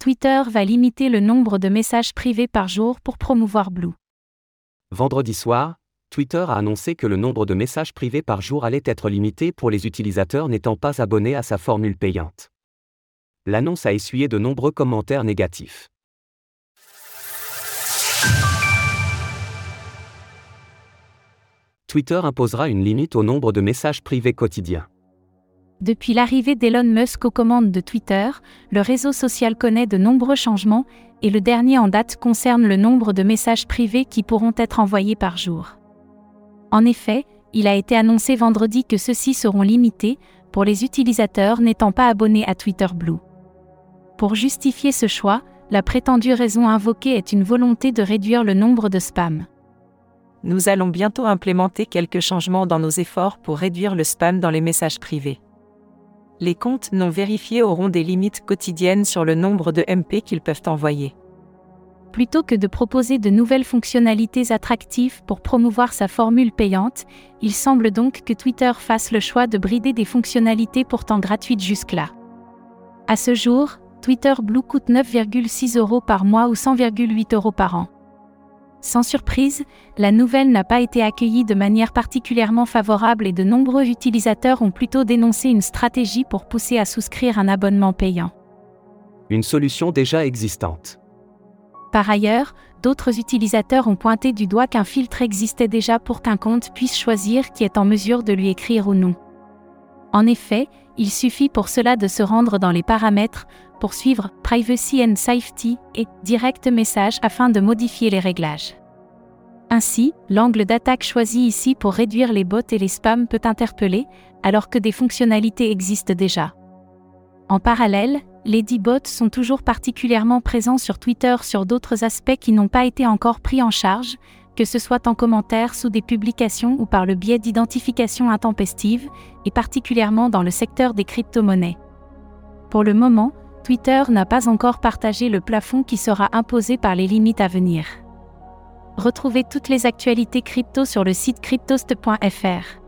Twitter va limiter le nombre de messages privés par jour pour promouvoir Blue. Vendredi soir, Twitter a annoncé que le nombre de messages privés par jour allait être limité pour les utilisateurs n'étant pas abonnés à sa formule payante. L'annonce a essuyé de nombreux commentaires négatifs. Twitter imposera une limite au nombre de messages privés quotidiens. Depuis l'arrivée d'Elon Musk aux commandes de Twitter, le réseau social connaît de nombreux changements, et le dernier en date concerne le nombre de messages privés qui pourront être envoyés par jour. En effet, il a été annoncé vendredi que ceux-ci seront limités, pour les utilisateurs n'étant pas abonnés à Twitter Blue. Pour justifier ce choix, la prétendue raison invoquée est une volonté de réduire le nombre de spams. Nous allons bientôt implémenter quelques changements dans nos efforts pour réduire le spam dans les messages privés. Les comptes non vérifiés auront des limites quotidiennes sur le nombre de MP qu'ils peuvent envoyer. Plutôt que de proposer de nouvelles fonctionnalités attractives pour promouvoir sa formule payante, il semble donc que Twitter fasse le choix de brider des fonctionnalités pourtant gratuites jusque-là. À ce jour, Twitter Blue coûte 9,6 euros par mois ou 100,8 euros par an. Sans surprise, la nouvelle n'a pas été accueillie de manière particulièrement favorable et de nombreux utilisateurs ont plutôt dénoncé une stratégie pour pousser à souscrire un abonnement payant. Une solution déjà existante. Par ailleurs, d'autres utilisateurs ont pointé du doigt qu'un filtre existait déjà pour qu'un compte puisse choisir qui est en mesure de lui écrire ou non. En effet, il suffit pour cela de se rendre dans les paramètres, pour suivre Privacy and Safety et Direct Message afin de modifier les réglages. Ainsi, l'angle d'attaque choisi ici pour réduire les bots et les spams peut interpeller, alors que des fonctionnalités existent déjà. En parallèle, les D-bots sont toujours particulièrement présents sur Twitter sur d'autres aspects qui n'ont pas été encore pris en charge, que ce soit en commentaire sous des publications ou par le biais d'identification intempestive, et particulièrement dans le secteur des crypto-monnaies. Pour le moment, Twitter n'a pas encore partagé le plafond qui sera imposé par les limites à venir. Retrouvez toutes les actualités crypto sur le site cryptost.fr.